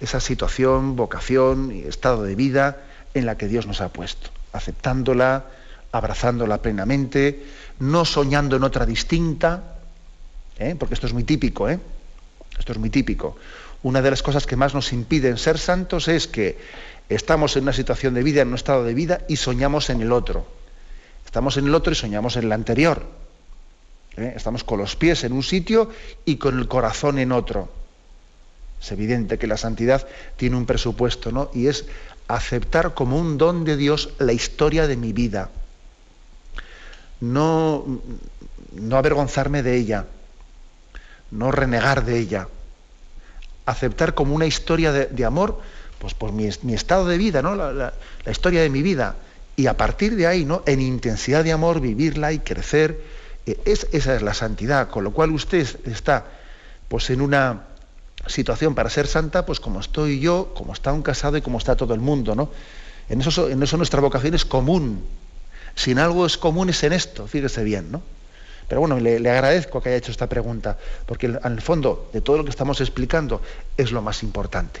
esa situación, vocación y estado de vida en la que Dios nos ha puesto, aceptándola, abrazándola plenamente, no soñando en otra distinta, ¿eh? porque esto es muy típico, ¿eh? esto es muy típico una de las cosas que más nos impiden ser santos es que estamos en una situación de vida, en un estado de vida, y soñamos en el otro. Estamos en el otro y soñamos en el anterior. ¿eh? Estamos con los pies en un sitio y con el corazón en otro. Es evidente que la santidad tiene un presupuesto, ¿no? Y es aceptar como un don de Dios la historia de mi vida. No, no avergonzarme de ella, no renegar de ella aceptar como una historia de, amor, pues por mi, estado de vida, ¿no? La, historia de mi vida. Y a partir de ahí, ¿no? En intensidad de amor, vivirla y crecer. Eh, es, esa es la santidad. Con lo cual usted está pues en una situación para ser santa, pues como estoy yo, como está un casado y como está todo el mundo, ¿no? En eso, en nuestra vocación es común. Sin algo es común es en esto, fíjese bien, ¿no? Pero bueno, le, agradezco que haya hecho esta pregunta, porque en el fondo de todo lo que estamos explicando es lo más importante.